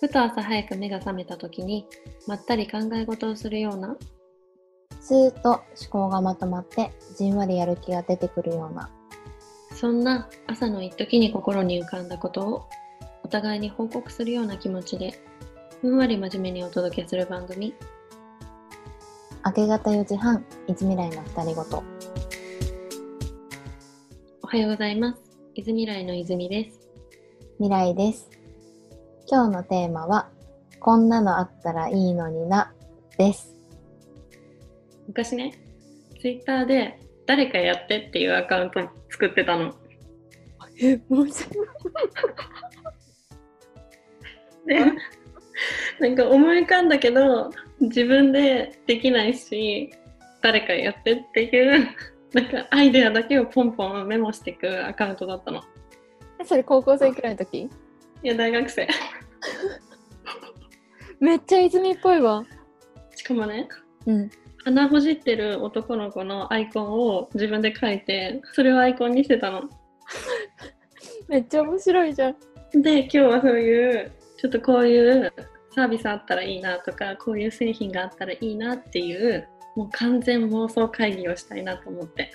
ふと朝早く目が覚めた時にまったり考え事をするようなスーッと思考がまとまってじんわりやる気が出てくるような。そんな朝の一時に心に浮かんだことをお互いに報告するような気持ちでふんわり真面目にお届けする番組。明け方4時半いつ未来の二人ごと。おはようございます。泉来の泉です。未来です今日のテーマはこんなのあったらいいのになです。昔ねツイッターで誰かやってっていうアカウント作ってたの。えもし でなんか思い浮かんだけど自分でできないし誰かやってっていうなんかアイデアだけをポンポンメモしていくアカウントだったの。それ高校生くらいの時？いや大学生 めっちゃ泉っぽいわ。しかもねうん。鼻ほじってる男の子のアイコンを自分で書いてそれをアイコンにしてたの。めっちゃ面白いじゃん。で今日はそういうちょっとこういうサービスあったらいいなとかこういう製品があったらいいなっていうもう完全妄想会議をしたいなと思って。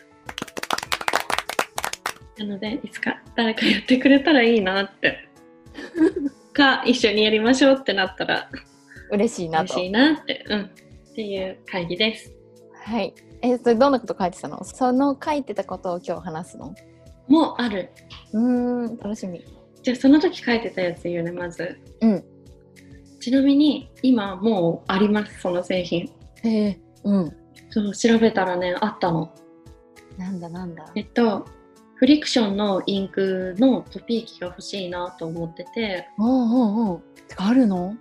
なのでいつか誰かやってくれたらいいなって か一緒にやりましょうってなったら嬉しいなと。嬉しいなって。うん。っていう会議です。はい。えそれどんなこと書いてたの？その書いてたことを今日話すの？もうある。うーん楽しみ。じゃあその時書いてたやつ言うねまず。うん。ちなみに今もうありますその製品。へえうん。そう調べたらねあったの。なんだなんだ。えっとフリクションのインクのコピー機が欲しいなと思ってて。おうおうおう。てかあるの？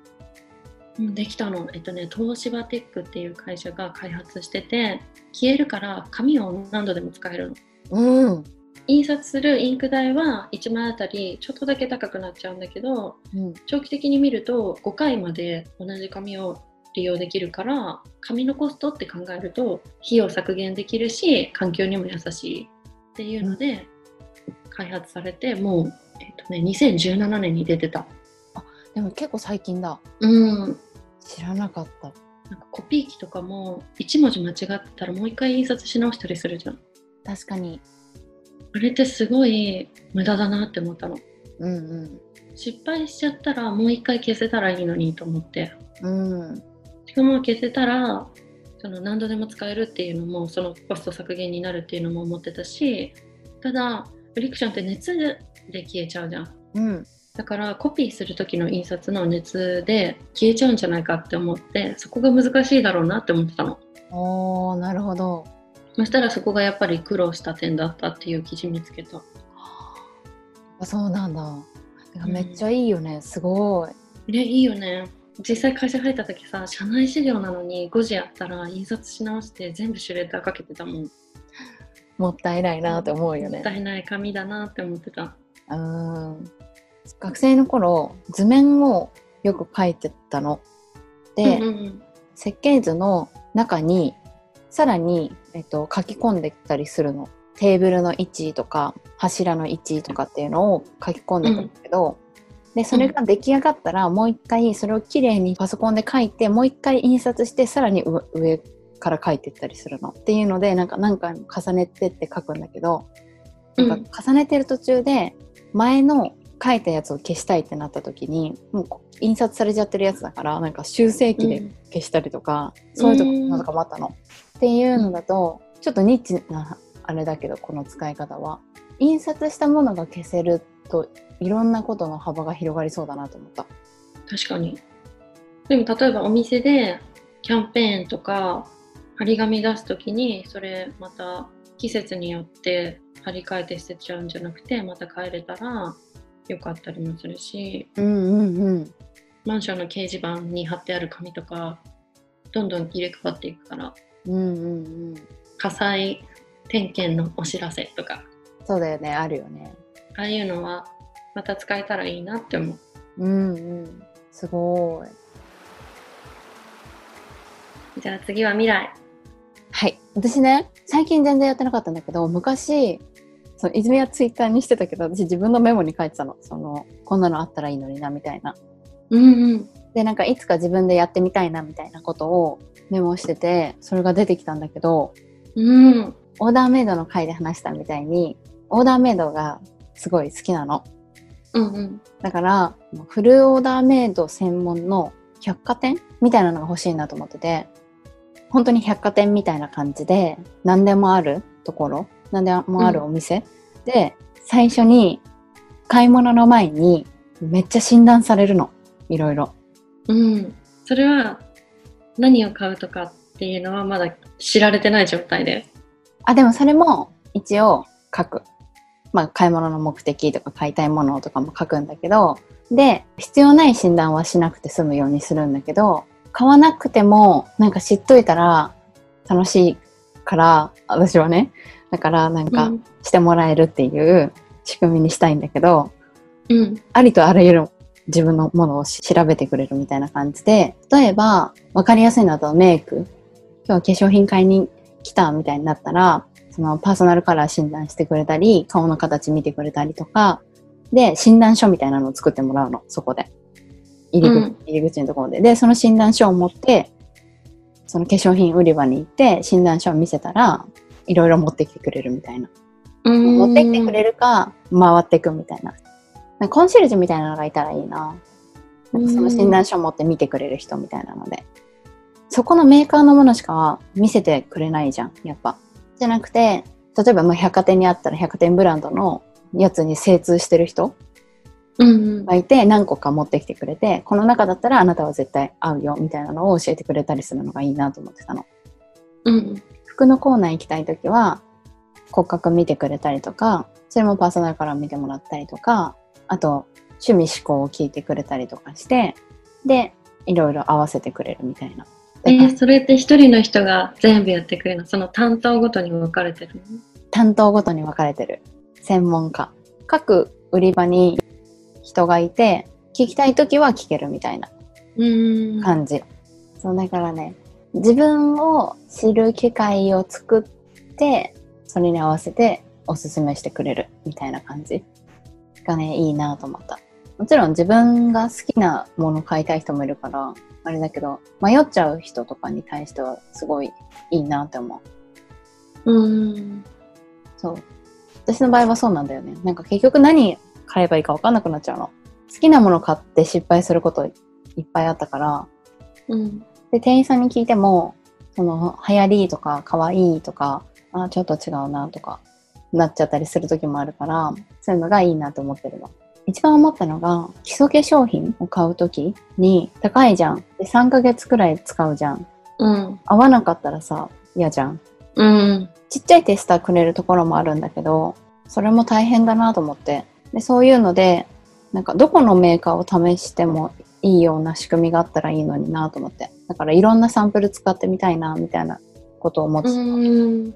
うんできたの。えっとね東芝テックっていう会社が開発してて消えるから紙を何度でも使えるの。うん。印刷するインク代は1枚あたりちょっとだけ高くなっちゃうんだけどうん。長期的に見ると5回まで同じ紙を利用できるから紙のコストって考えると費用削減できるし環境にも優しいっていうので開発されてもう、えっとね、2017年に出てた。でも結構最近だ。うん。知らなかった。なんかコピー機とかも1文字間違ってたらもう一回印刷し直したりするじゃん。確かに。あれってすごい無駄だなって思ったの。うん失敗しちゃったらもう一回消せたらいいのにと思って。うんうん。しかも消せたらその何度でも使えるっていうのもそのコスト削減になるっていうのも思ってたしただフリクションって熱で消えちゃうじゃん。うん。だからコピーする時の印刷の熱で消えちゃうんじゃないかって思ってそこが難しいだろうなって思ってたの。おーなるほど。そしたらそこがやっぱり苦労した点だったっていう記事見つけた。あ。そうなんだ。めっちゃいいよね、すごい。ねいいよね実際会社入った時さ社内資料なのに5時やったら印刷し直して全部シュレッダーかけてたもん。もったいないなって思うよもっねたいない紙だなって思ってた。うん学生の頃図面をよく描いてたの。で、うんうんうん。設計図の中にさらに、えっと、書き込んでたりするの。テーブルの位置とか柱の位置とかっていうのを書き込んでたんだけど、でそれが出来上がったらもう一回それをきれいにパソコンで書いてもう一回印刷してさらに上上から書いてったりするの。っていうのでなんか何回も重ねてって書くんだけど、うんなん。か重ねてる途中で前の書いたやつを消したいってなった時にもう印刷されちゃってるやつだからなんか修正機で消したりとか、そういうとこうんなんかもあったの。っていうのだとちょっとニッチなあれだけどこの使い方は。印刷したものが消せるといろんなことの幅が広がりそうだなと思った。確かにでも例えばお店でキャンペーンとか張り紙出す時にそれまた季節によって張り替えて捨てちゃうんじゃなくてまた帰れたらよかったりもするしうんうんうん。マンションの掲示板に貼ってある紙とかどんどん入れ替わっていくからうんうんうん。火災点検のお知らせとかそうだよね、あるよね。ああいうのはまた使えたらいいなって思ううんうん。すごい。じゃあ次は未来はい。私ね、最近全然やってなかったんだけど、昔、その泉はツイッターにしてたけど、私自分のメモに書いてたの。その、こんなのあったらいいのにな、みたいな。うんうん。でなんかいつか自分でやってみたいなみたいなことをメモしててそれが出てきたんだけどうん。オーダーメイドの回で話したみたいにオーダーメイドがすごい好きなのうんうん。だからフルオーダーメイド専門の百貨店みたいなのが欲しいなと思ってて本当に百貨店みたいな感じで何でもあるところ何でもあるお店、で最初に買い物の前にめっちゃ診断されるのいろいろうん。それは何を買うとかっていうのはまだ知られてない状態で。あでもそれも一応書くまあ買い物の目的とか買いたいものとかも書くんだけどで必要ない診断はしなくて済むようにするんだけど買わなくてもなんか知っといたら楽しいから私はね。だからなんかうん。してもらえるっていう仕組みにしたいんだけど、うん。ありとあらゆる自分のものを調べてくれるみたいな感じで例えば分かりやすいのだとメイク。今日は化粧品買いに来たみたいになったらそのパーソナルカラー診断してくれたり顔の形見てくれたりとかで診断書みたいなのを作ってもらうのそこで。入り口,、うん。入り口のところで。でその診断書を持ってその化粧品売り場に行って診断書を見せたらいろいろ持ってきてくれるみたいな。うん。持ってきてくれるか回っていくみたいな。なコンシェルジュみたいなのがいたらいいな。なんかその診断書を持って見てくれる人みたいなので。そこのメーカーのものしか見せてくれないじゃんやっぱじゃなくて例えばまあ百貨店にあったら百貨店ブランドのやつに精通してる人。がいて何個か持ってきてくれてこの中だったらあなたは絶対合うよみたいなのを教えてくれたりするのがいいなと思ってたのうん服のコーナー行きたい時は骨格見てくれたりとかそれもパーソナルカラー見てもらったりとかあと趣味思考を聞いてくれたりとかしてでいろいろ合わせてくれるみたいな。えーそれって一人の人が全部やってくれるの？その担当ごとに分かれてるの？担当ごとに分かれてる。専門家。各売り場に人がいて聞きたい時は聞けるみたいなうん。感じ、そうだからね自分を知る機会を作ってそれに合わせておすすめしてくれるみたいな感じがねいいなと思ったもちろん自分が好きなもの買いたい人もいるからあれだけど迷っちゃう人とかに対してはすごいいいなって思う。うん。そう。私の場合はそうなんだよね。なんか結局何買えばいいか分かんなくなっちゃうの。好きなもの買って失敗することいっぱいあったから。うん。で店員さんに聞いてもその流行りとか可愛いとかあちょっと違うなとかなっちゃったりする時もあるからそういうのがいいなと思ってるの一番思ったのが基礎化粧品を買う時に高いじゃん。で3ヶ月くらい使うじゃん。うん。合わなかったらさ嫌じゃん。うん。ちっちゃいテスターくれるところもあるんだけどそれも大変だなと思って。でそういうのでなんかどこのメーカーを試してもいいような仕組みがあったらいいのになと思って。だからいろんなサンプル使ってみたいなみたいなことを思ってた、うん。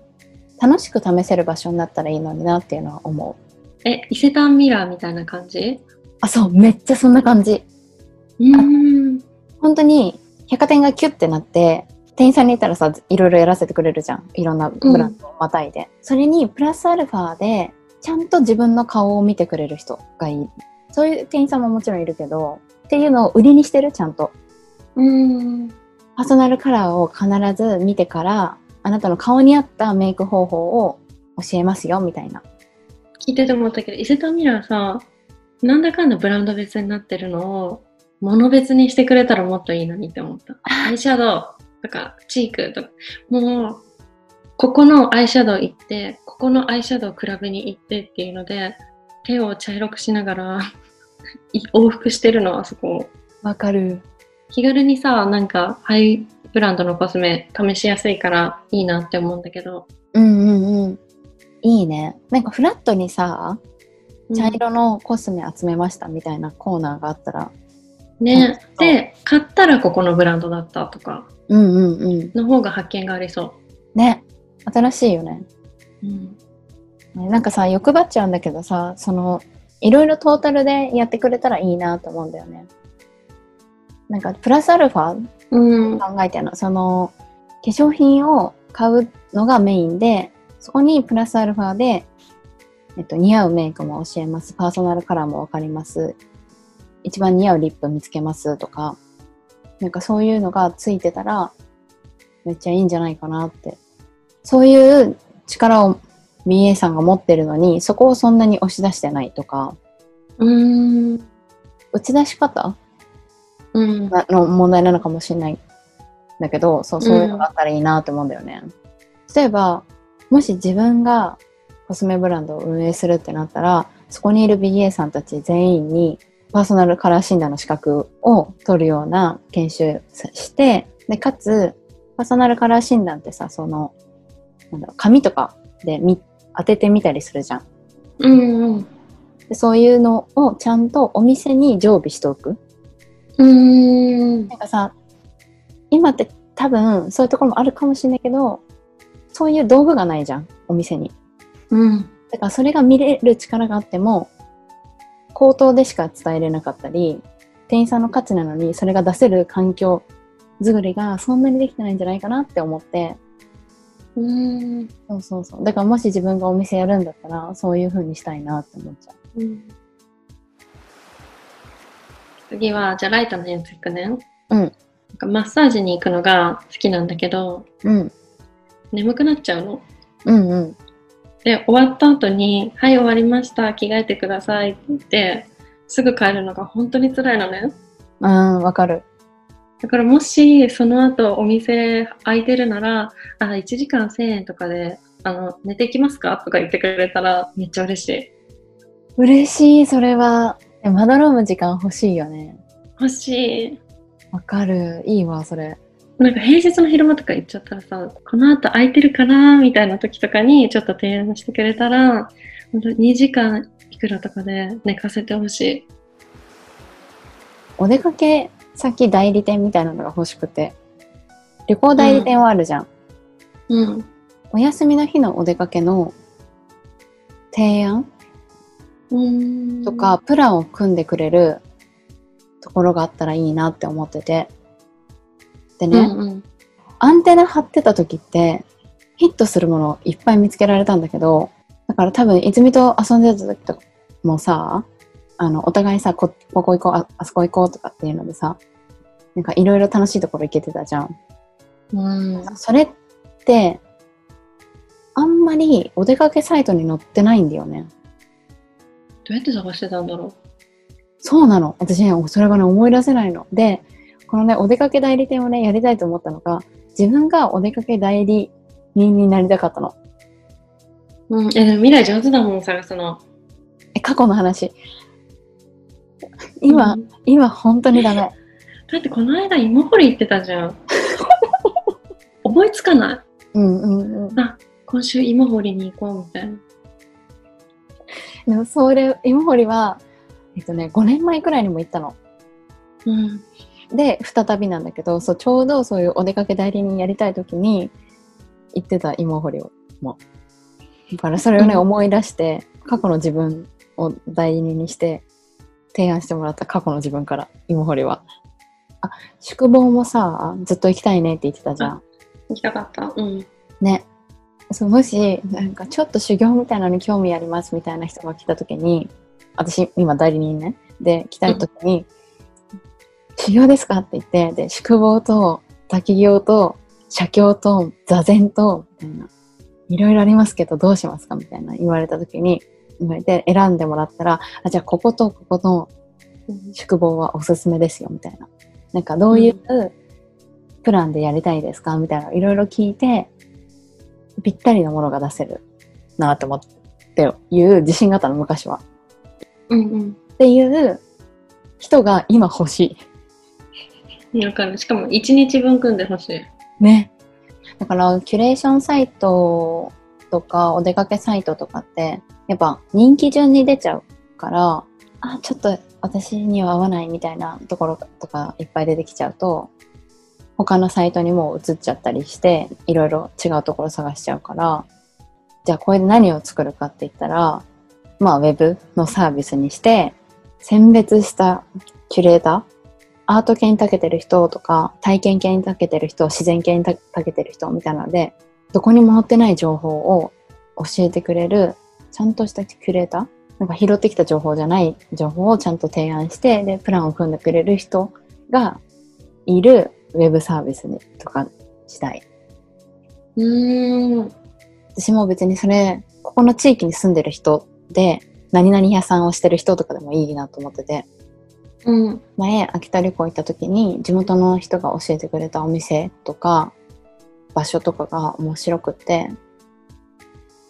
楽しく試せる場所になったらいいのになっていうのは思うえ、伊勢丹ミラーみたいな感じ？あそうめっちゃそんな感じ。うん。本当に百貨店がキュッてなって店員さんに言ったらさいろいろやらせてくれるじゃん。いろんなブランドをまたいで、それにプラスアルファでちゃんと自分の顔を見てくれる人がいい。そういう店員さんももちろんいるけどっていうのを売りにしてるちゃんと。うん。パーソナルカラーを必ず見てからあなたの顔に合ったメイク方法を教えますよみたいな聞いてて思ったけど、伊勢丹ミラーさ、なんだかんだブランド別になってるのを、物別にしてくれたらもっといいのにって思った。アイシャドウとか、チークとか、もう、ここのアイシャドウ行って、ここのアイシャドウ比べに行ってっていうので、手を茶色くしながらい 往復してるの、あそこ。わかる気軽にさ、なんか、ハイブランドのコスメ試しやすいからいいなって思うんだけど。うんうんうんいいね。なんかフラットにさ茶色のコスメ集めましたみたいなコーナーがあったら。ね。で、買ったらここのブランドだったとか、うんうんうん。の方が発見がありそね。新しいよね。う。うん。なんかさ欲張っちゃうんだけどさそのいろいろトータルでやってくれたらいいなと思うんだよね。なんかプラスアルファうん。考えてるの。その化粧品を買うのがメインでそこにプラスアルファで、えっと、似合うメイクも教えますパーソナルカラーもわかります一番似合うリップ見つけますとか、なんかそういうのがついてたら、めっちゃいいんじゃないかなって。そういう力を BA さんが持ってるのに、そこをそんなに押し出してないとか、うーん。打ち出し方？うん。なの問題なのかもしれないんだけど、そう、そういうのがあったらいいなと思うんだよね。例えば、もし自分がコスメブランドを運営するってなったら、そこにいる BA さんたち全員にパーソナルカラー診断の資格を取るような研修して、で、かつ、パーソナルカラー診断ってさ、その、なんだろう、紙とかで見当ててみたりするじゃん。うんうん。でそういうのをちゃんとお店に常備しておく。うーん。なんかさ、今って多分そういうところもあるかもしれないけど、そういう道具がないじゃん、お店に。うん。だからそれが見れる力があっても、口頭でしか伝えれなかったり、店員さんの価値なのにそれが出せる環境作りがそんなにできてないんじゃないかなって思って、うーん。そうそうそう。だからもし自分がお店やるんだったら、そういう風にしたいなって思っちゃう。うん次は、じゃあライトのやついくね。うんなんかマッサージに行くのが好きなんだけど、うん。眠くなっちゃうの？うんうん。で、終わった後に、はい、終わりました、着替えてくださいって言って、すぐ帰るのが本当に辛いのね。うん、わかる。だからもし、その後お店空いてるなら、あ、1時間1000円とかで、あの、寝てきますか？とか言ってくれたら、めっちゃ嬉しい。嬉しい、それは。でまどろむ時間欲しいよね。欲しい。わかる。いいわ、それ。なんか平日の昼間とか行っちゃったらさ、この後空いてるかなみたいな時とかにちょっと提案してくれたら、本当2時間いくらとかで寝かせてほしい。お出かけ先代理店みたいなのが欲しくて。旅行代理店はあるじゃん。うん。お休みの日のお出かけの提案うーんとか、、プランを組んでくれるところがあったらいいなって思ってて。でね、うんうん。アンテナ張ってた時って、ヒットするものいっぱい見つけられたんだけど、だから多分、泉と遊んでた時とかもさ、あの、お互いさ、こ、ここ行こう、ああそこ行こうとかっていうのでさ、なんかいろいろ楽しいところ行けてたじゃん。うん。それって、あんまりお出かけサイトに載ってないんだよね。どうやって探してたんだろそうなの。私ね、それがね、思い出せないの。で、このね、お出かけ代理店をね、やりたいと思ったのが、自分がお出かけ代理人になりたかったの。う。うん。え、でも未来上手だもん、探すの。え、過去の話。今、うん今本当にダメ。だってこの間芋掘り行ってたじゃん。思いつかない。うんうんうん。今週芋掘りに行こうみたいな。でもそれ、芋掘りは、えっとね、5年前くらいにも行ったの。うん。で、再びなんだけど、そう、ちょうどそういうお出かけ代理人やりたい時に行ってた芋掘りを。もう。だからそれをね、うん思い出して、過去の自分を代理人にして、提案してもらった過去の自分から、芋掘りは。あ、宿坊もさ、ずっと行きたいねって言ってたじゃん。行きたかった。うん。ね。そうもし、なんかちょっと修行みたいなのに興味ありますみたいな人が来た時に、私、今代理人ね。で、来た時に、修行ですか？って言って、で、宿坊と、滝行と、写経と、座禅と、みたいな。いろいろありますけど、どうしますか？みたいな言われた時に、言われて選んでもらったら、あ、じゃあこことここの宿坊はおすすめですよ、みたいな。なんかどういうプランでやりたいですか？みたいな、いろいろ聞いて、ぴったりのものが出せるなって思っていう自信があったの、昔は。うんうん。っていう人が今欲しわかる。しかも1日分組んでほしい。ね。だから、キュレーションサイトとか、お出かけサイトとかって、やっぱ人気順に出ちゃうから、あ、ちょっと私には合わないみたいなところとかいっぱい出てきちゃうと、他のサイトにもう移っちゃったりして、いろいろ違うところ探しちゃうから、じゃあこれで何を作るかって言ったら、まあウェブのサービスにして、選別したキュレーター、アート系に長けてる人とか、体験系に長けてる人、自然系に長けてる人みたいなので、どこにも載ってない情報を教えてくれる、ちゃんとしたキュレーターなんか拾ってきた情報じゃない情報をちゃんと提案して、で、プランを組んでくれる人がいるウェブサービスにとかしたい。うーん。私も別にそれ、ここの地域に住んでる人で、何々屋さんをしてる人とかでもいいなと思ってて、うん。前、秋田旅行行った時に、地元の人が教えてくれたお店とか、場所とかが面白くって、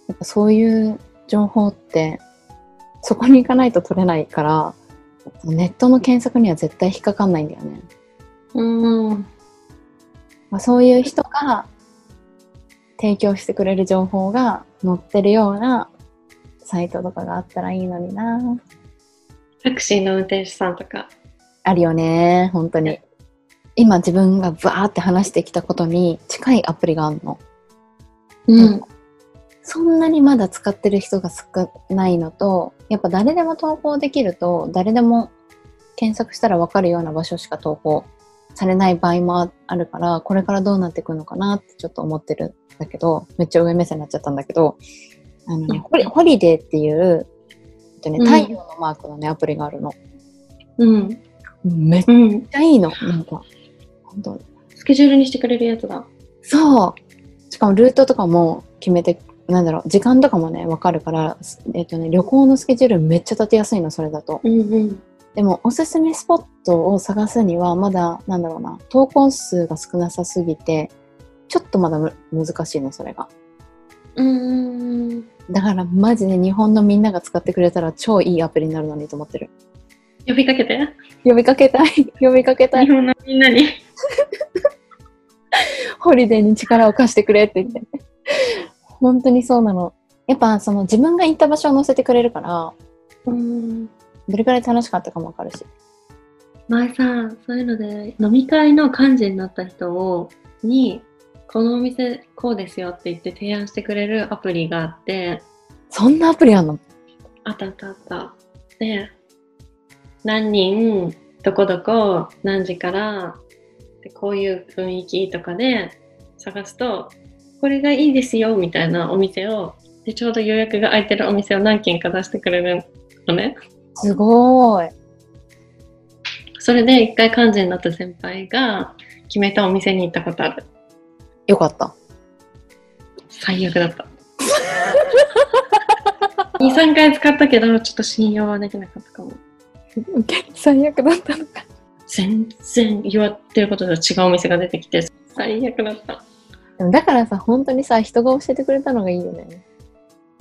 やっぱそういう情報って、そこに行かないと取れないから、ネットの検索には絶対引っかかんないんだよね。うん。まあ、そういう人が提供してくれる情報が載ってるようなサイトとかがあったらいいのになタクシーの運転手さんとか。あるよね本当に今自分がバーって話してきたことに近いアプリがあるのうん。そんなにまだ使ってる人が少ないのとやっぱ誰でも投稿できると誰でも検索したら分かるような場所しか投稿されない場合もあるからこれからどうなっていくのかなってちょっと思ってるんだけどめっちゃ上目線になっちゃったんだけどあの、ねうんホリデーっていう、とね、うん太陽のマークのねアプリがあるのうん。めっうん。ちゃいいのなんか本当スケジュールにしてくれるやつだ。そうしかもルートとかも決めてなんだろう時間とかもね分かるから、えっとね、旅行のスケジュールめっちゃ立てやすいのそれだとうんうん。でもおすすめスポットを探すにはまだなんだろうな投稿数が少なさすぎてちょっとまだむ難しいのそれがうん。だからマジで日本のみんなが使ってくれたら超いいアプリになるのにと思ってる呼びかけて。呼びかけたい 呼びかけたい日本のみんなに。ホリデーに力を貸してくれって言って。本当にそうなの。やっぱその自分が行った場所を載せてくれるから、うん。どれくらい楽しかったかもわかるし。前さ、そういうので、飲み会の幹事になった人を、に、このお店こうですよって言って提案してくれるアプリがあって、そんなアプリあんの？あったあったあった。で、何人、どこどこ、何時から、でこういう雰囲気とかで探すと、これがいいですよみたいなお店を、でちょうど予約が空いてるお店を何軒か出してくれるのね。すごーい。それで一回幹事になった先輩が決めたお店に行ったことある。よかった。最悪だった。2、3回使ったけど、ちょっと信用はできなかったかも。最悪だったのか。全然言われてることと違うお店が出てきて、最悪だった。でもだからさ、本当にさ、人が教えてくれたのがいいよね。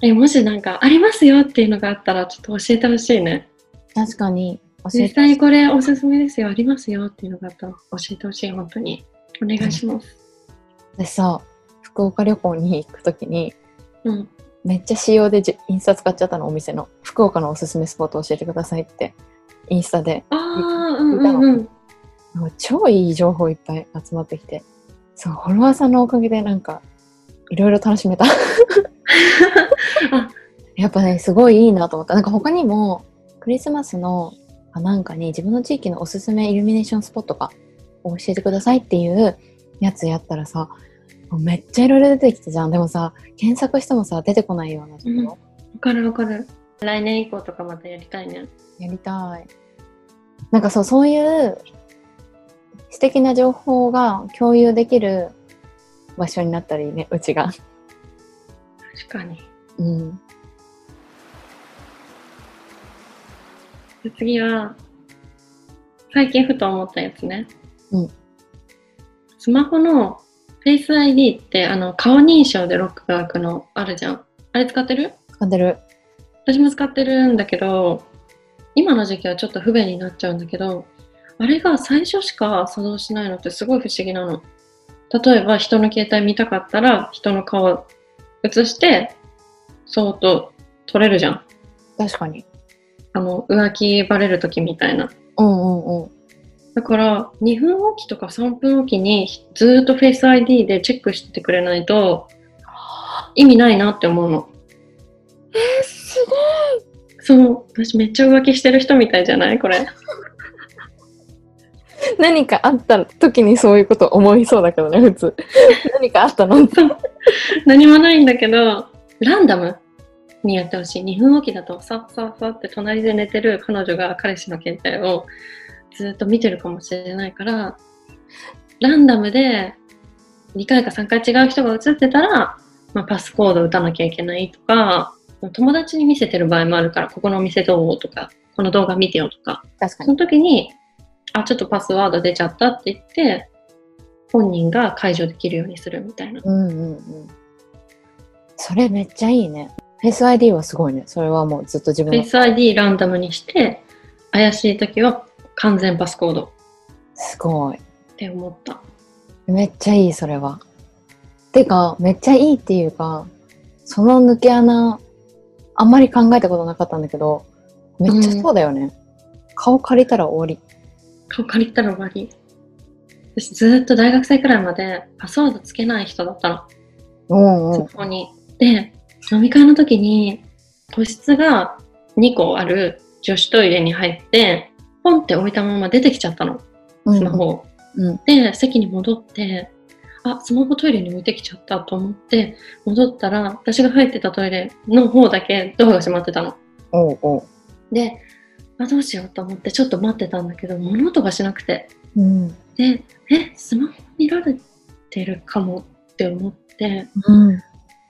え、もしなんかありますよっていうのがあったら、ちょっと教えてほしいね。確かに。教え実て。際これおすすめですよ、ありますよっていうのがあったら教えてほしい、本当に。お願いします。私さ、福岡旅行に行くときに、うん。めっちゃ仕様でじインスタ使っちゃったの、お店の。福岡のおすすめスポット教えてくださいって、インスタで。ああ、うんうんうん。超いい情報いっぱい集まってきて。そう、フォロワーさんのおかげでなんか、いろいろ楽しめた。あ やっぱね、すごいいいなと思った。なんか他にも、クリスマスの、あなんかに自分の地域のおすすめイルミネーションスポットかを教えてくださいっていうやつやったらさ、めっちゃいろいろ出てきたじゃん。でもさ、検索してもさ、出てこないようなところ、わかるわかる。来年以降とかまたやりたいね。やりたい。なんかそう、そういう素敵な情報が共有できる場所になったらいいね、うちが。確かに。うん。で次は、最近ふと思ったやつね。うんスマホの Face ID ってあの顔認証でロックが開くのあるじゃん。あれ使ってる？使ってる。私も使ってるんだけど、今の時期はちょっと不便になっちゃうんだけど、あれが最初しか作動しないのってすごい不思議なの。例えば人の携帯見たかったら人の顔映して、そーっと撮れるじゃん。確かに。あの、浮気バレる時みたいな。うんうんうん。だから、2分おきとか3分おきにずーっと Face ID でチェックしててくれないと意味ないなって思うの。えー、すごいそう、私めっちゃ浮気してる人みたいじゃない？これ。何かあった時にそういうこと思いそうだけどね、普通。何かあったの？何もないんだけど、ランダム。にやってほしい。2分おきだと、さっさっさって隣で寝てる彼女が彼氏の携帯をずっと見てるかもしれないから、ランダムで2回か3回違う人が映ってたら、まあ、パスコード打たなきゃいけないとか、友達に見せてる場合もあるから、ここのお店どうとか、この動画見てよとか、その。時に、あ、ちょっとパスワード出ちゃったって言って、本人が解除できるようにするみたいな。うんうんうん。それめっちゃいいね。フェイス ID はすごいね。それはもうずっと自分の。Face ID ランダムにして、怪しい時は完全パスコードっすごい。て思った。めっちゃいい、それは。てか、めっちゃいいっていうか、その抜け穴、あんまり考えたことなかったんだけど、めっちゃそうだよね。顔借りたら終わり。顔借りたら終わり。私ずっと大学生くらいまでパスワードつけない人だったの。うんうん。そこに。で、飲み会の時に、個室が2個ある女子トイレに入って、ポンって置いたまま出てきちゃったの。スマホを。うん。で、席に戻って、あ、スマホトイレに置いてきちゃったと思って、戻ったら、私が入ってたトイレの方だけドアが閉まってたの。おうおう。で、あ、どうしようと思ってちょっと待ってたんだけど、物音がしなくて。うん。で、え、スマホ見られてるかもって思って、うん。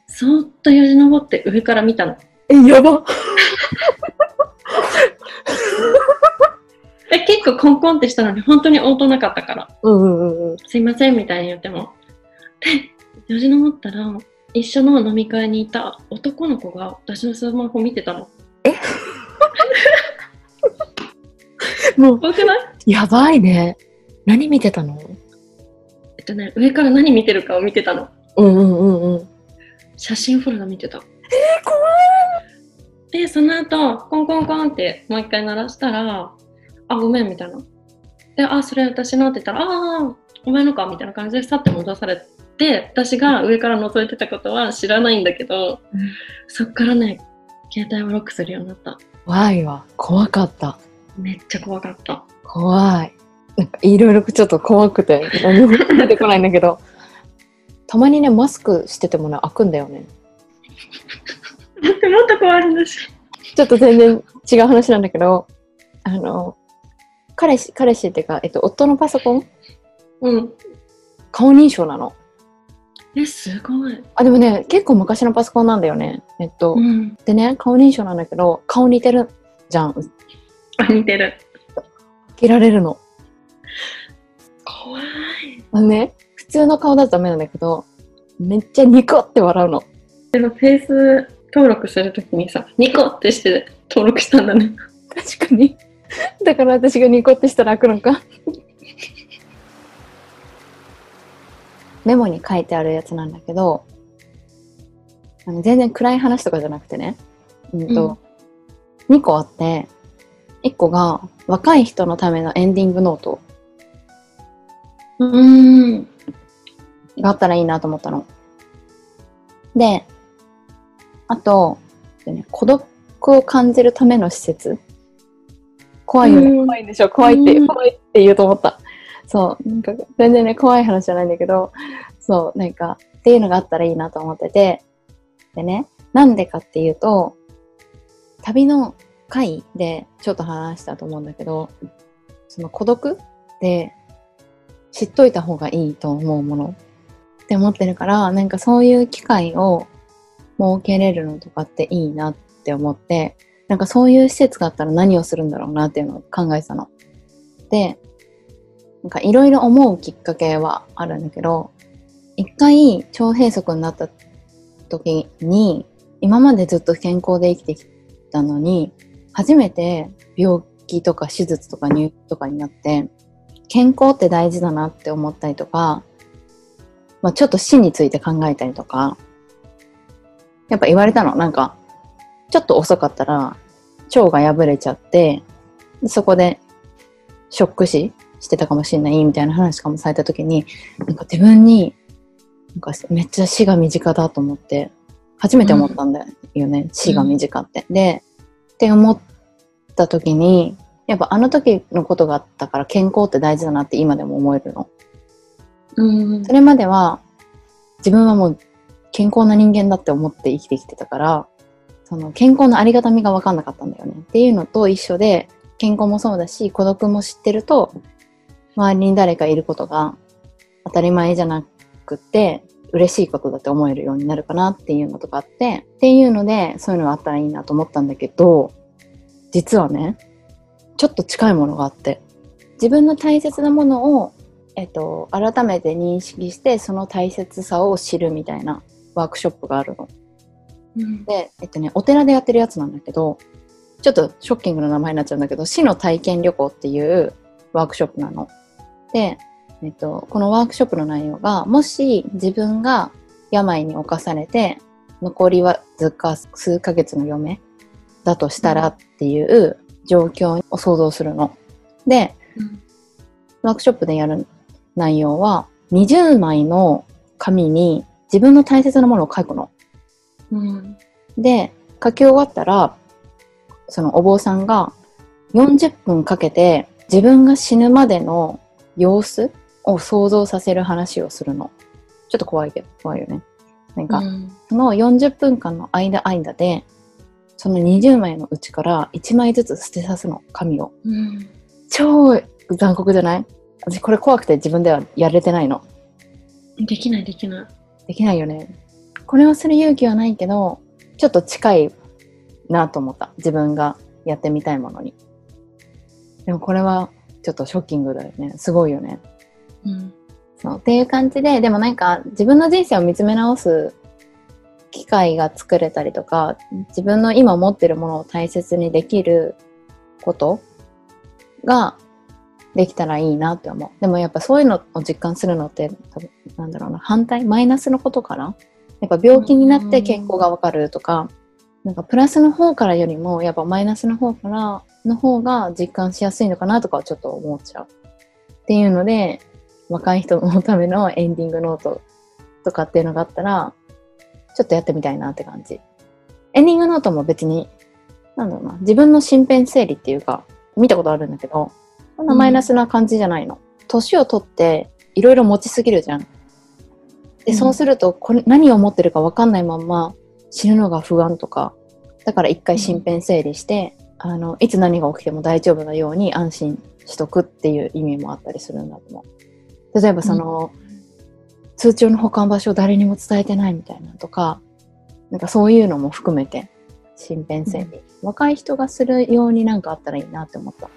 そーっとよじ登って上から見たの。え、やばで、結構コンコンってしたのに、本当に応答なかったから、うんうんうんうん。すいませんみたいに言っても。で、よじ登ったら、一緒の飲み会にいた男の子が私のスマホ見てたの。もう、多くない？やばいね。何見てたの？えっとね、上から何見てるかを見てたの。うんうんうんうん。写真フォルダ見てた。え怖で、その後、コンコンコンってもう一回鳴らしたら、あ、ごめん、みたいな。で、あ、それ私のって言ったら、ああ、お前のか、みたいな感じでさって戻されて、私が上から覗いてたことは知らないんだけど、うんそっからね、携帯をロックするようになった。怖いわ。怖かった。めっちゃ怖かった。怖い。なんかいろいろちょっと怖くて何も出てこないんだけど、たまにね、マスクしててもね、開くんだよね。もっと怖い話。ちょっと全然違う話なんだけど、あの、彼氏、彼氏っていうか、えっと、夫のパソコン？うん。顔認証なの。え、すごい。あ、でもね、結構昔のパソコンなんだよね。えっと、うん。でね、顔認証なんだけど、顔似てるじゃん。あ、似てる。切られるの。怖い。あのね、普通の顔だとダメなんだけど、めっちゃニコって笑うの。でも、フェイス登録するときにさ、ニコってして登録したんだね。確かに。だから私がニコってしたら開くのか。メモに書いてあるやつなんだけど、あの全然暗い話とかじゃなくてね、うんと、2個あって、1個が若い人のためのエンディングノートうーん。があったらいいなと思ったの。で、あと、でね、孤独を感じるための施設怖いよね。うん。怖いんでしょ。怖いって、うん。怖いって言うと思った。そう、なんか全然ね、怖い話じゃないんだけど、そう、なんか、っていうのがあったらいいなと思ってて、でね、なんでかっていうと、旅の回でちょっと話したと思うんだけど、その孤独で知っといた方がいいと思うもの。って思ってるから、なんかそういう機会を設けれるのとかっていいなって思って、なんかそういう施設があったら何をするんだろうなっていうのを考えてたの。で、なんかいろいろ思うきっかけはあるんだけど、一回腸閉塞になった時に、今までずっと健康で生きてきたのに、初めて病気とか手術とか入院とかになって、健康って大事だなって思ったりとか、まあ、ちょっと死について考えたりとか、やっぱ言われたの。なんか、ちょっと遅かったら、腸が破れちゃって、でそこでショック死してたかもしれないみたいな話とかもされた時に、なんか自分に、なんかめっちゃ死が身近だと思って、初めて思ったんだよね、死が身近って。で、って思った時に、やっぱあの時のことがあったから健康って大事だなって今でも思えるの。うんそれまでは自分はもう健康な人間だって思って生きてきてたから、その健康のありがたみが分かんなかったんだよねっていうのと一緒で健康もそうだし孤独も知ってると周りに誰かいることが当たり前じゃなくって嬉しいことだって思えるようになるかなっていうのとかあってっていうのでそういうのがあったらいいなと思ったんだけど実はねちょっと近いものがあって自分の大切なものを、えっと、改めて認識してその大切さを知るみたいなワークショップがあるの。うんで、えっとね、お寺でやってるやつなんだけどちょっとショッキングな名前になっちゃうんだけど死の体験旅行っていうワークショップなの。で、えっと、このワークショップの内容がもし自分が病に侵されて残りわずか数ヶ月の嫁だとしたらっていう状況を想像するの。で、うんワークショップでやる内容は20枚の紙に自分の大切なものを書くの。うんで、書き終わったら、そのお坊さんが40分かけて自分が死ぬまでの様子を想像させる話をするの。ちょっと怖いけど、怖いよね。なんか、うんその40分間の間間で、その20枚のうちから1枚ずつ捨てさすの、紙を。うん超残酷じゃない？私これ怖くて自分ではやれてないの。できないできない。できないよね。これをする勇気はないけど、ちょっと近いなと思った。自分がやってみたいものに。でもこれはちょっとショッキングだよね。すごいよね。うんそうっていう感じで、でもなんか自分の人生を見つめ直す機会が作れたりとか、自分の今持ってるものを大切にできることができたらいいなって思う。でもやっぱそういうのを実感するのって、多分なんだろうな、反対、マイナスのことからやっぱ病気になって健康がわかるとか、なんかプラスの方からよりも、やっぱマイナスの方からの方が実感しやすいのかなとかはちょっと思っちゃう。っていうので、若い人のためのエンディングノートとかっていうのがあったら、ちょっとやってみたいなって感じ。エンディングノートも別に、なんだろうな、自分の身辺整理っていうか、見たことあるんだけど、そんなマイナスな感じじゃないの。年を取って、いろいろ持ちすぎるじゃん。うで、んそうすると、これ何を持ってるか分かんないまんま死ぬのが不安とか、だから一回身辺整理して、あの、いつ何が起きても大丈夫なように安心しとくっていう意味もあったりするんだと思う。例えばその、通帳の保管場所を誰にも伝えてないみたいなのとか、なんかそういうのも含めて身辺整理、若い人がするようになんかあったらいいなって思った。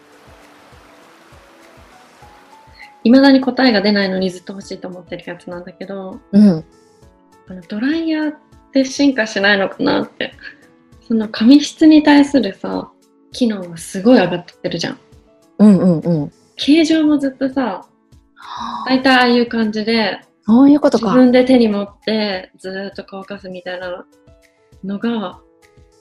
いまだに答えが出ないのにずっと欲しいと思ってるやつなんだけど、うん。あのドライヤーって進化しないのかなって。その髪質に対するさ、機能がすごい上がってるじゃん。うんうんうん。形状もずっとさ、大体ああいう感じで、そういうことか。自分で手に持ってずーっと乾かすみたいなのが、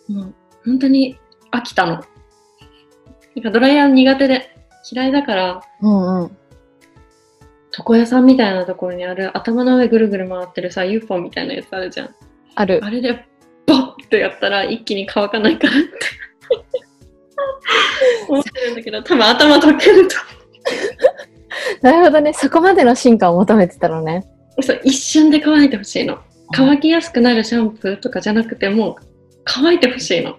もう本当に飽きたの。なんかドライヤー苦手で嫌いだから、うんうん。床屋さんみたいなところにある頭の上ぐるぐる回ってるさ UFO みたいなやつあるじゃんある。あれでボッてやったら一気に乾かないかなって 思ってるんだけど多分頭溶けるとなるほどね。そこまでの進化を求めてたのね。そう一瞬で乾いてほしいの乾きやすくなるシャンプーとかじゃなくてもう乾いてほしいの、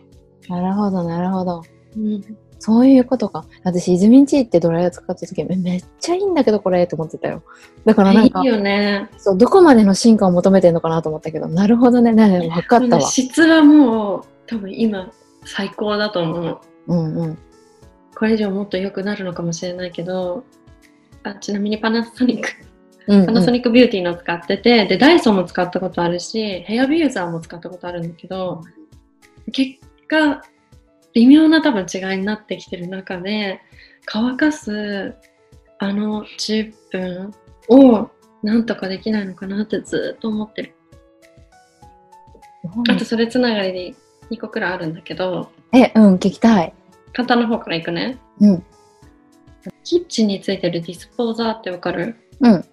なるほど、なるほど。うん、そういうことか。私、イズミンチーってドライヤー使った時めめっちゃいいんだけど、これと思ってたよ。だからなんかいい、よねそうどこまでの進化を求めてるのかなと思ったけど、なるほどね。なる分かったわ。質はもう多分今最高だと思うのうんうん。これ以上もっと良くなるのかもしれないけどあちなみにパナソニックうん、パナソニックビューティーの使ってて、で、ダイソンも使ったことあるし、ヘアビューザーも使ったことあるんだけど、結果、微妙な多分違いになってきてる中で、乾かすあの10分をなんとかできないのかなってずっと思ってる。あとそれつながりで2個くらいあるんだけど、え、うん、聞きたい。簡単な方からいくね。うん。キッチンについてるディスポーザーってわかる？うん。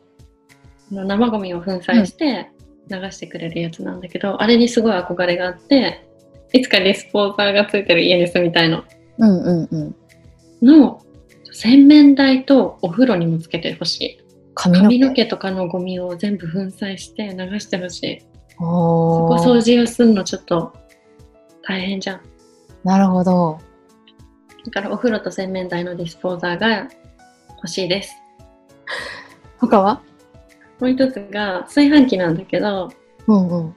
生ゴミを粉砕して流してくれるやつなんだけど、あれにすごい憧れがあっていつかディスポーザーがついてる家に住みたいのうんうんうん。の洗面台とお風呂にもつけてほしい髪の毛。髪の毛とかのゴミを全部粉砕して流してほしいそおこ掃除をするのちょっと大変じゃん。なるほど。だからお風呂と洗面台のディスポーザーが欲しいです。他は？もう一つが炊飯器なんだけど、うんうん。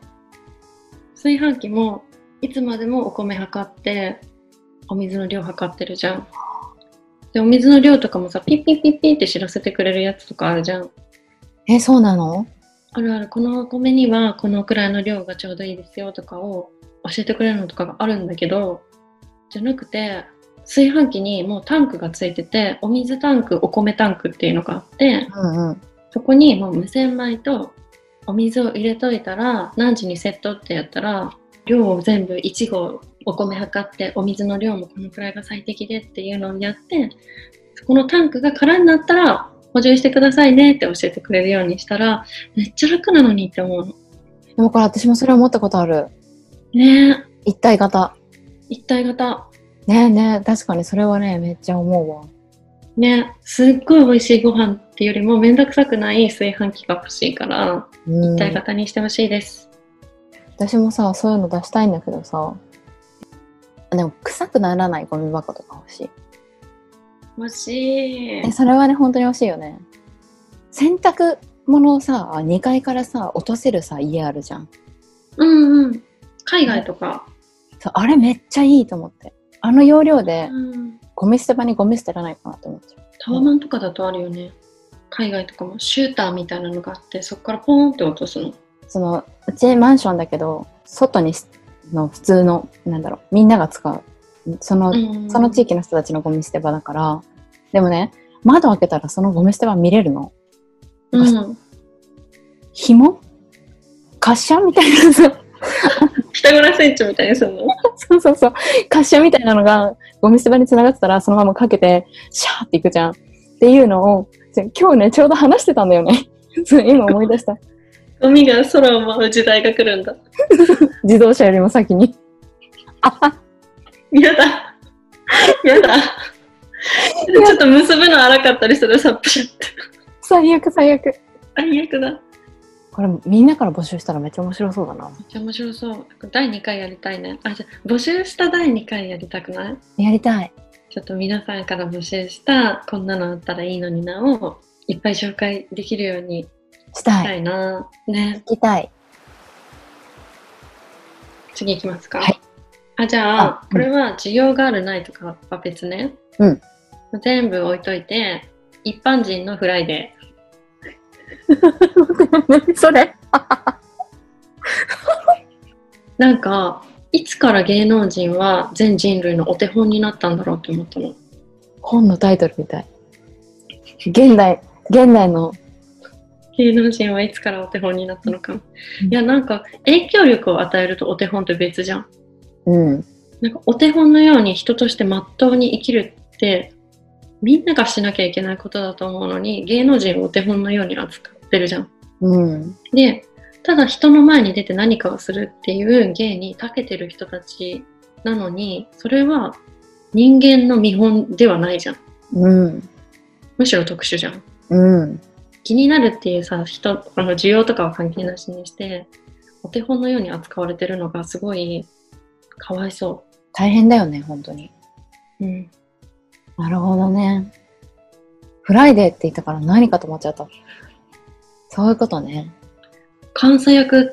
炊飯器もいつまでもお米測ってお水の量測ってるじゃん。でお水の量とかもさピッピッピッピッって知らせてくれるやつとかあるじゃん。え、そうなの？あるあるこのお米にはこのくらいの量がちょうどいいですよとかを教えてくれるのとかがあるんだけどじゃなくて炊飯器にもうタンクがついててお水タンクお米タンクっていうのがあってうんうん。そこにもう無洗米とお水を入れといたら何時にセットってやったら量を全部1合お米測ってお水の量もこのくらいが最適でっていうのをやってそこのタンクが空になったら補充してくださいねって教えてくれるようにしたらめっちゃ楽なのにって思うの。でもこれ私もそれ思ったことある。ねえ一体型。一体型。ねえねえ、確かにそれはね、めっちゃ思うわ。ねすっごい美味しいご飯っていうよりもめんどくさくない炊飯器が欲しいからうん一体型にしてほしいです。私もさ、そういうの出したいんだけどさ、でも臭くならないゴミ箱とか欲しい。欲しいえ、。それはね、本当に欲しいよね。洗濯物をさ、2階からさ、落とせるさ、家あるじゃん。うんうん。海外とか。そうあれめっちゃいいと思って。あの容量でうんゴミ捨て場にゴミ捨てらないかなって思っちゃう。タワマンとかだとあるよね。海外とかもシューターみたいなのがあって、そこからポーンって落とすの。そのうちマンションだけど外にしの普通のなんだろうみんなが使う。その,、うん。その地域の人たちのゴミ捨て場だから。でもね窓開けたらそのゴミ捨て場見れるの。うん。紐？滑車みたいなさピタゴラスイッチみたいにするの？そうそうそう。滑車みたいなのがゴミ捨て場に繋がってたらそのままかけてシャーっていくじゃん。っていうのを今日ねちょうど話してたんだよね。今思い出したゴミが空を舞う時代が来るんだ。自動車よりも先に やだ。やだ。ちょっと結ぶの荒かったりするさ、プシュって。最悪最悪最悪だ。めっこれみんなから募集したらめっちゃ面白そうだなちゃ面白そう。第2回やりたいね。あ、じゃあ募集した第2回やりたくない？やりたいちょっと皆さんから募集したこんなのあったらいいのになをいっぱい紹介できるようにしたいしたいな。ね。聞きたい次いきますか。はいあ、じゃああ、これは需要があるないとかは別ね。うん。全部置いといて、一般人のフライデ何 それ？ー。なんか、いつから芸能人は全人類のお手本になったんだろうって思ったの。本のタイトルみたい現代現代の芸能人はいつからお手本になったのか。うんいや、なんか、影響力を与えるとお手本って別じゃん。うんなんかお手本のように人としてまっとうに生きるってみんながしなきゃいけないことだと思うのに芸能人をお手本のように扱ってるじゃん。うんでただ人の前に出て何かをするっていう芸に長けてる人たちなのにそれは人間の見本ではないじゃん。うんむしろ特殊じゃん。うん気になるっていうさ人あの需要とかは関係なしにしてお手本のように扱われてるのがすごいかわいそ大変だよね本当にう。うんなるほどねフライデーって言ったから何かと思っちゃったそういうことね監査役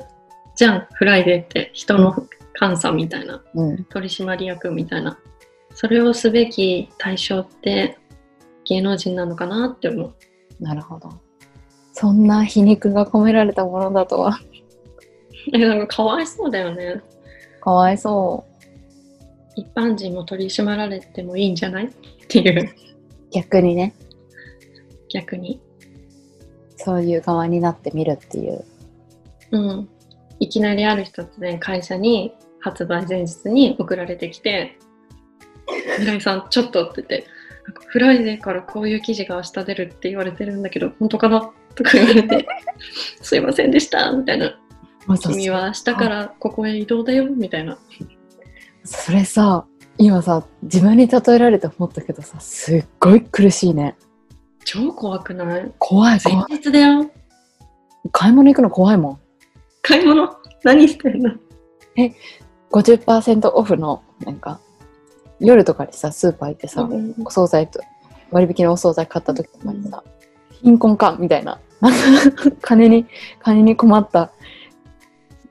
じゃん、フライデーって。人の監査みたいな。うん取締役みたいな。それをすべき対象って芸能人なのかなって思う。なるほどそんな皮肉が込められたものだとは。え、なんかかわいそうだよね。かわいそ一般人も取り締まられてもいいんじゃない？っていう、う逆にね。逆に。そういう側になってみるっていう。うん。いきなりある一つで会社に発売前日に送られてきて、村井さん、ちょっとって言って、フライデーからこういう記事が明日出るって言われてるんだけど、本当かな？とか言われて、すいませんでしたみたいな。君は明日からここへ移動だよみたいな。それさ今さ自分に例えられて思ったけどさすっごい苦しいね。超怖くない？怖い怖い。前日だよ。買買い物行くの怖いもん。買い物？何してんの？午50%オフのなんか夜とかにさスーパー行ってさ、うん。お惣菜と割引のお惣菜買った時とかにさ、貧困かみたいな 金に金に困った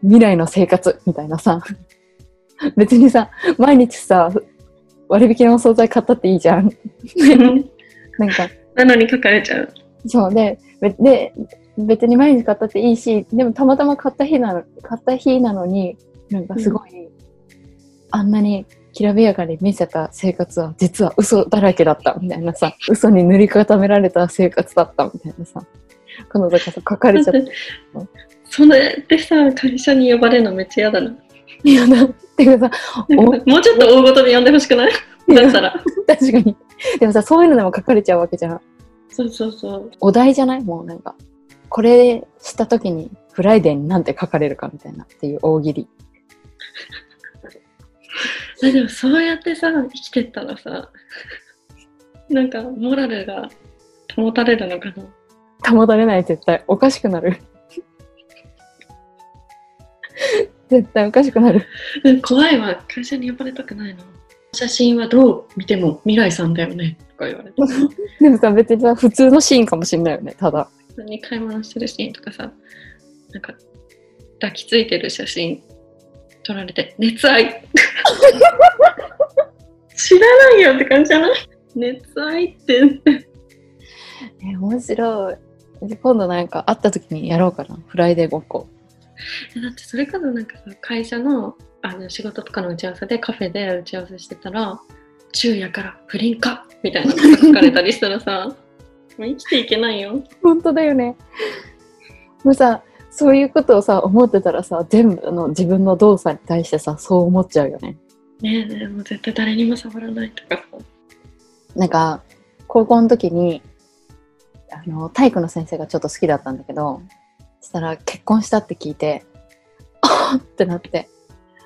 未来の生活みたいなさ。別にさ毎日さ割引のお惣菜買ったっていいじゃん。なんか。なのに書かれちゃう。そうでべで別に毎日買ったっていいしでもたまたま買った日なの買った日なのになんかすごい、あんなにきらびやかに見せた生活は実は嘘だらけだったみたいなさ嘘に塗り固められた生活だったみたいなさこのだからさ書かれちゃっ てそれでさ、会社に呼ばれるのめっちゃ嫌だな。いやだってかさなんかもうちょっと大ごとで呼んでほしくない？だったら。確かにでもさそういうのでも書かれちゃうわけじゃんそうそうそう。お題じゃない？もうなんかこれした時にフライデーになんて書かれるかみたいなっていう大喜利あでもそうやってさ、生きてったらさ、なんかモラルが保たれるのかな。保たれない絶対。おかしくなる。絶対おかしくなる。うん怖いわ、会社に呼ばれたくないな。写真はどう見ても未来さんだよね。とか言われて。でもさ別にさ普通のシーンかもしんないよねただ。普通に買い物してるシーンとかさ、なんか抱きついてる写真撮られて、熱愛。知らないよって感じじゃない？熱愛って。え面白い今度なんか会った時にやろうかなフライデーごっこだってそれこそなんかさ会社のあの仕事とかの打ち合わせでカフェで打ち合わせしてたら「昼夜から不倫か!」みたいなのが書かれたりしたらさ もう生きていけないよ。本当だよねもうさそういうことをさ思ってたらさ全部の自分の動作に対してさそう思っちゃうよねねえねえもう絶対誰にも触らないとかさ。なんか高校の時にあの体育の先生がちょっと好きだったんだけどそしたら結婚したって聞いてあっってなって。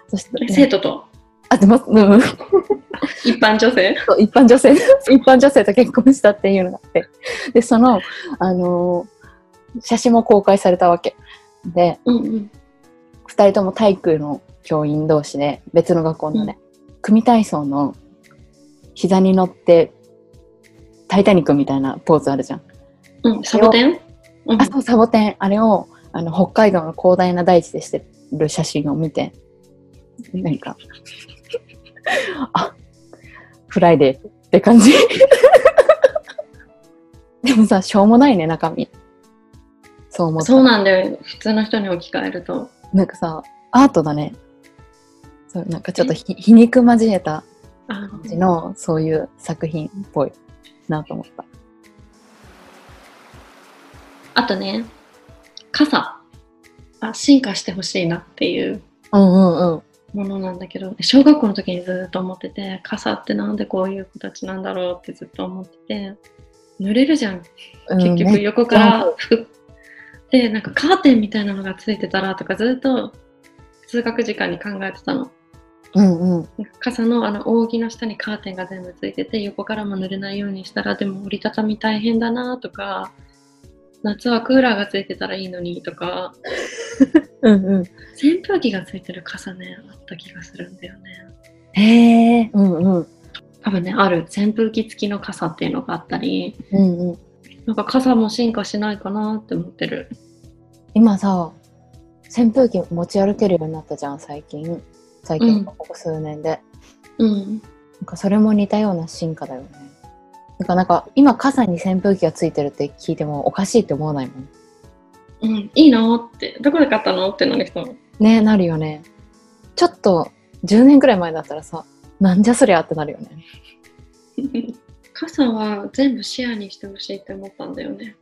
そして、生徒と？あでも、うん、一般女性？そう一般女性。一般女性と結婚したっていうのがあって。でその、あのー写真も公開されたわけ。でうんうん。2人とも体育の教員同士で別の学校のね、組体操の膝に乗って「タイタニック」みたいなポーズあるじゃん。うん、サボテン？うん。あそうサボテン。あれをあの北海道の広大な大地でしてる写真を見てなんか あフライデーって感じ。でもさしょうもないね中身。そう思った。そうなんだよ。普通の人に置き換えると。なんかさアートだね。そうなんかちょっとひ皮肉交えたあ感じのそういう作品っぽいなと思ったあとね、傘。あ進化してほしいなっていううんうんうんものなんだけど、小学校の時にずっと思ってて、傘ってなんでこういう形なんだろうってずっと思ってて、濡れるじゃん。うん結局ね横から服、で、なんかカーテンみたいなのがついてたらとかずっと通学時間に考えてたの。うんうん傘のあの扇の下にカーテンが全部ついてて横からも濡れないようにしたらでも折りたたみ大変だなとか夏はクーラーがついてたらいいのにとか。うんうん。扇風機がついてる傘ねあった気がするんだよね。へえうんうん。多分ねある扇風機付きの傘っていうのがあったり。うんうん。なんか傘も進化しないかなって思ってる。今さ扇風機持ち歩けるようになったじゃん最近。最近、うん。ここ数年で。うん。なんかそれも似たような進化だよねなんかなんか今傘に扇風機がついてるって聞いてもおかしいって思わないもん。うんいいのって。どこで買ったのってなる人ねなるよね。ちょっと10年くらい前だったらさなんじゃそりゃってなるよね。傘は全部シェアにしてほしいって思ったんだよね。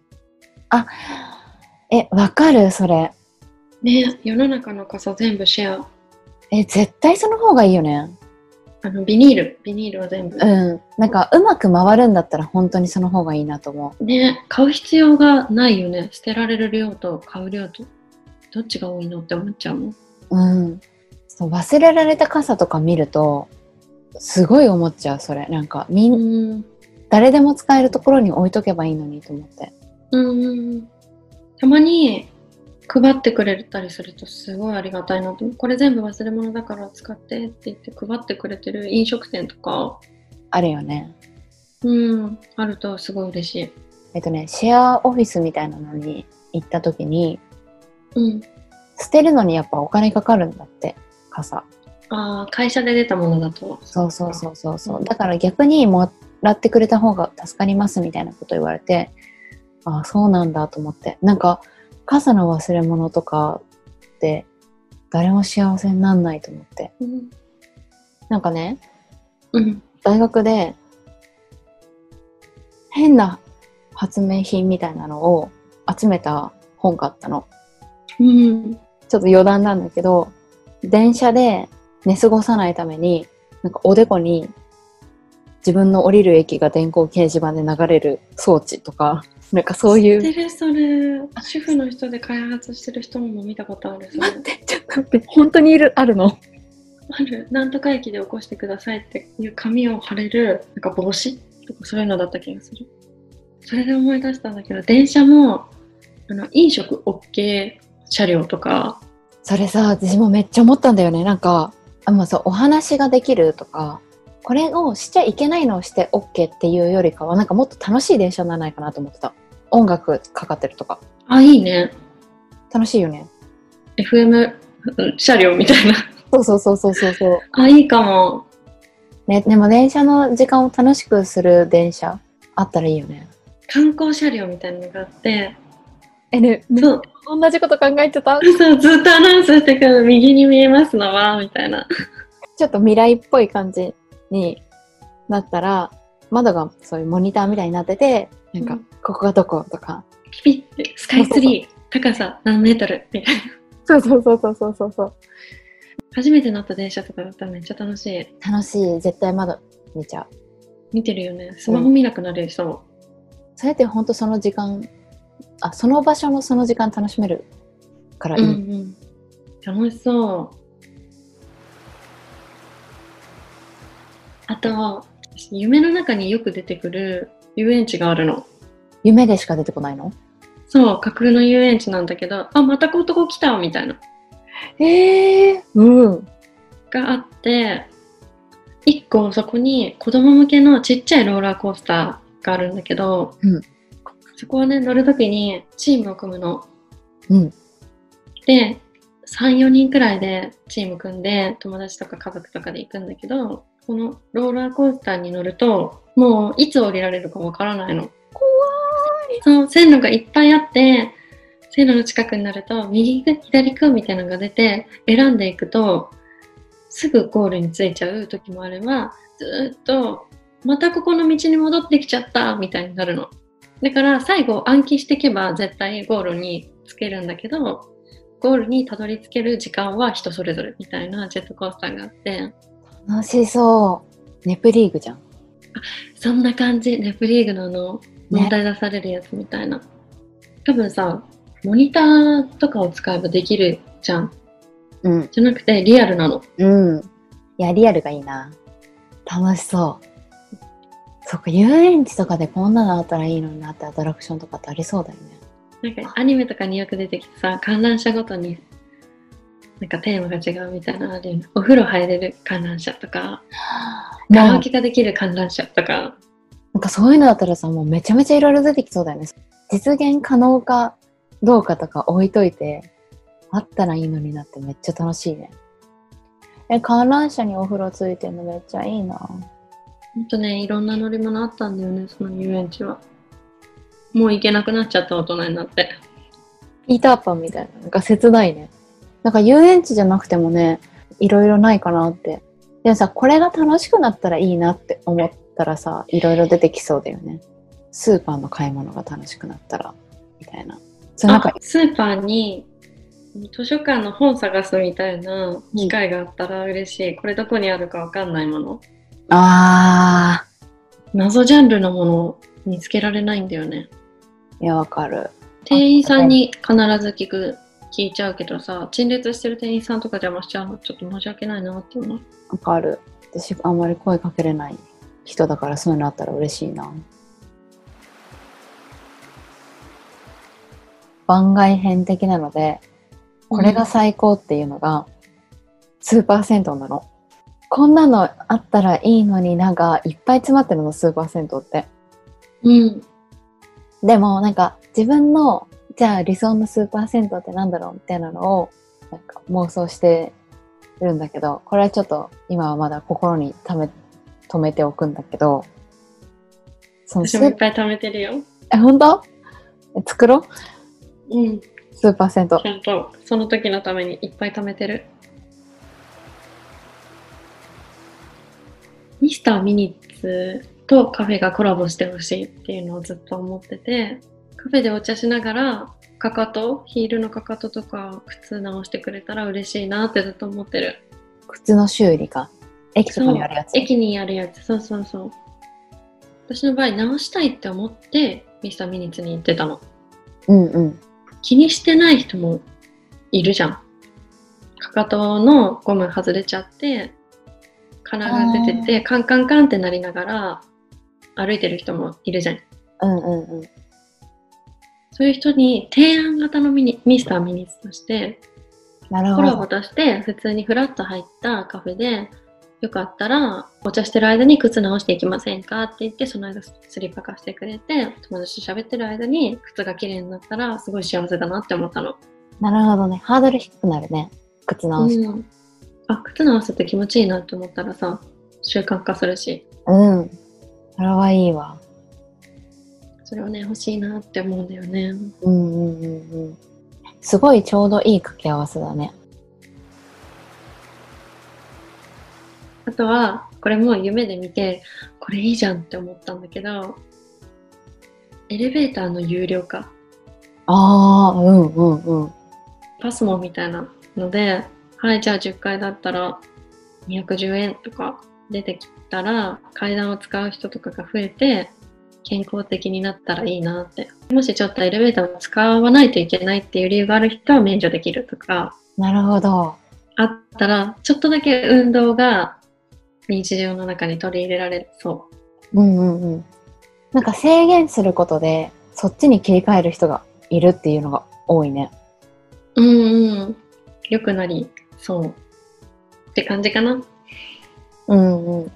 えわかるそれ。ね世の中の傘全部シェアえ絶対その方がいいよねあのビニール。ビニールは全部、うん。なんかうまく回るんだったら本当にその方がいいなと思ね。買う必要がないよね。捨てられる量と買う量と。どっちが多いのって思っちゃうもん。ううん。そう忘れられた傘とか見るとすごい思っちゃうそれ。なんかみん誰でも使えるところに置いとけばいいのにと思って。うん。たまに配ってくれたりするとすごいありがたいなとこれ全部忘れ物だから使ってって言って配ってくれてる飲食店とかあるよね。うんあるとすごい嬉しいえっとね、シェアオフィスみたいなのに行った時に、うん捨てるのにやっぱお金かかるんだって、傘。ああ会社で出たものだとそうそうそうそうそう。だから逆にもらってくれた方が助かりますみたいなこと言われて、ああ、そうなんだと思って。なんか、傘の忘れ物とかって、誰も幸せになんないと思って。うん、なんかね、うん、大学で、変な発明品みたいなのを集めた本があったの。うん、ちょっと余談なんだけど、電車で寝過ごさないために、なんかおでこに自分の降りる駅が電光掲示板で流れる装置とか、なんかそういう。知ってるそれ。主婦の人で開発してる人も見たことある待って、ちょっと待って、本当にいる、あるの？ある。なんとか駅で起こしてくださいっていう紙を貼れるなんか帽子とかそういうのだった気がする。それで思い出したんだけど電車もあの飲食 OK 車両とか。それさ、私もめっちゃ思ったんだよね。なんか、あまあそう、お話ができるとか、これをしちゃいけないのをして OK っていうよりかは、なんかもっと楽しい電車にならないかなと思ってた。音楽かかってるとか。あいいね楽しいよね。FM 車両みたいなそうそうそうそうそうそう。あいいかもね、でも電車の時間を楽しくする電車あったらいいよね。観光車両みたいなのがあってえ、ね、そう同じこと考えてた？そうずっとアナウンスしてくる右に見えますのはみたいなちょっと未来っぽい感じになったら、窓がそういうモニターみたいになってて、なんかうん、ここがどことか。ピピってスカイツリー高さ何メートルみたいなそうそうそうそうそうそうそう。初めて乗った電車とかだったらめっちゃ楽しい楽しい。絶対窓見ちゃう。見てるよねスマホ見なくなるそそれって本当その時間、あ、その場所のその時間楽しめるからう、いい。うんうん、楽しそうあと夢の中によく出てくる遊園地があるの。夢でしか出てこないの？そう架空の遊園地なんだけどあまたこうとこ来たみたいな。ええうん。があって一個そこに子供向けのちっちゃいローラーコースターがあるんだけど、うん。そこはね乗るときにチームを組むの。うん。で34人くらいでチーム組んで友達とか家族とかで行くんだけどこのローラーコースターに乗るともういつ降りられるかわからないの。怖そう線路がいっぱいあって線路の近くになると右か左かみたいなのが出て選んでいくとすぐゴールに着いちゃう時もあればずーっとまたここの道に戻ってきちゃったみたいになるの。だから最後暗記していけば絶対ゴールにつけるんだけどゴールにたどり着ける時間は人それぞれみたいなジェットコースターがあって楽しそう。ネプリーグじゃん。そんな感じネプリーグのあのね問題出されるやつみたいな、多分さモニターとかを使えばできるじゃんうん。じゃなくてリアルなのうん。いや、リアルがいいな。楽しそう。そっか、遊園地とかでこんなのあったらいいのになってアトラクションとかってありそうだよね。なんかアニメとかによく出てきてさ観覧車ごとになんかテーマが違うみたいなのあるよねお風呂入れる観覧車とかカラができる観覧車とかなんかそういうのだったらさ、もうめちゃめちゃいろいろ出てきそうだよね。実現可能かどうかとか置いといて、あったらいいのになってめっちゃ楽しいね。え、観覧車にお風呂ついてるのめっちゃいいな。ほんとねいろんな乗り物あったんだよねその遊園地はもう行けなくなっちゃった大人になってピーターパンみたいな。なんか切ないね。なんか遊園地じゃなくてもね、いろいろないかなって。でもさ、これが楽しくなったらいいなって思ったらさ、いろいろ出てきそうだよね。スーパーの買い物が楽しくなったら、みたいな。そうなんかあ、スーパーに図書館の本探すみたいな機会があったら嬉しい、これどこにあるかわかんないものあ謎ジャンルのものを見つけられないんだよねー、いや、わかる。店員さんに必ず聞く聞いちゃうけどさ陳列してる店員さんとか邪魔しちゃうのちょっと申し訳ないなって思うわかる。私、あんまり声かけれない人だから、そういうのあったら嬉しいな。番外編的なので、これが最高っていうのが、スーパー銭湯なの。こんなのあったらいいのになんかいっぱい詰まってるの、スーパー銭湯って。うん。でもなんか自分のじゃあ理想のスーパー銭湯ってなんだろうみたいなのをなんか妄想してるんだけどこれはちょっと今はまだ心にため止めておくんだけどその私もいっぱい貯めてるよ。え本当？え作ろう？うん。スーパー銭湯ちゃんとその時のためにいっぱい貯めてる。ミスターミニッツとカフェがコラボしてほしいっていうのをずっと思ってて、カフェでお茶しながら、かかと、ヒールのかかととか靴直してくれたら嬉しいなってずっと思ってる。靴の修理か？駅とかにあるやつ？駅にあるやつ、そうそうそう。私の場合、直したいって思って、ミスターミニッツに行ってたの。うんうん気にしてない人もいるじゃん。かかとのゴム外れちゃって、金が出てて、カンカンカンってなりながら歩いてる人もいるじゃん。うんうんうんそういう人に提案型のミニミスターミニッツとして、コラボど。として普通にフラッと入ったカフェで、よかったらお茶してる間に靴直していきませんかって言って、その間スリッパ貸してくれて、友達と喋ってる間に靴が綺麗になったらすごい幸せだなって思ったの。なるほどね。ハードル低くなるね。靴直しうん、あ靴直すって気持ちいいなって思ったらさ習慣化するし。うん。それはいいわそれをね欲しいなって思うんだよね。うんうんうんうん。すごいちょうどいい掛け合わせだね。あとはこれも夢で見てこれいいじゃんって思ったんだけどエレベーターの有料化。ああうんうんうん。パスモみたいなのではいじゃあ10階だったら210円とか出てきたら階段を使う人とかが増えて健康的になったらいいなって。もしちょっとエレベーターを使わないといけないっていう理由がある人は免除できるとか。なるほど。あったらちょっとだけ運動が日常の中に取り入れられそう。んうんうん。なんか制限することでそっちに切り替える人がいるっていうのが多いね。ううんうん。良くなりそう。って感じかな。うんうん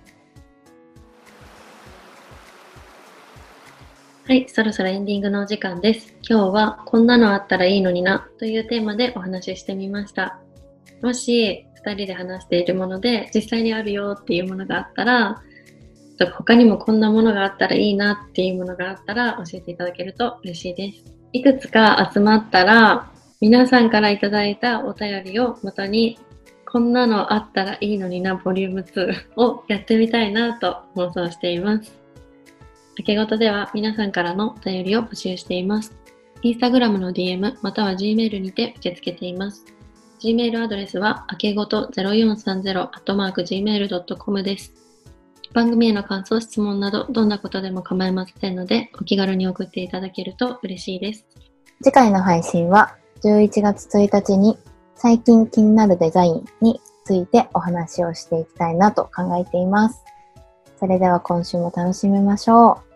はい、そろそろエンディングのお時間です。今日はこんなのあったらいいのになというテーマでお話ししてみました。もし2人で話しているもので実際にあるよっていうものがあったら、他にもこんなものがあったらいいなっていうものがあったら教えていただけると嬉しいです。いくつか集まったら皆さんからいただいたお便りをもとにこんなのあったらいいのになボリューム2をやってみたいなと妄想しています。明けごとでは皆さんからのお便りを募集しています。インスタグラムの DM または Gmail にて受け付けています。Gmail アドレスは、あけごと 0430-gmail.com です。番組への感想、質問など、どんなことでも構いませんので、お気軽に送っていただけると嬉しいです。次回の配信は11月1日に最近気になるデザインについてお話をしていきたいなと考えています。それでは今週も楽しみましょう。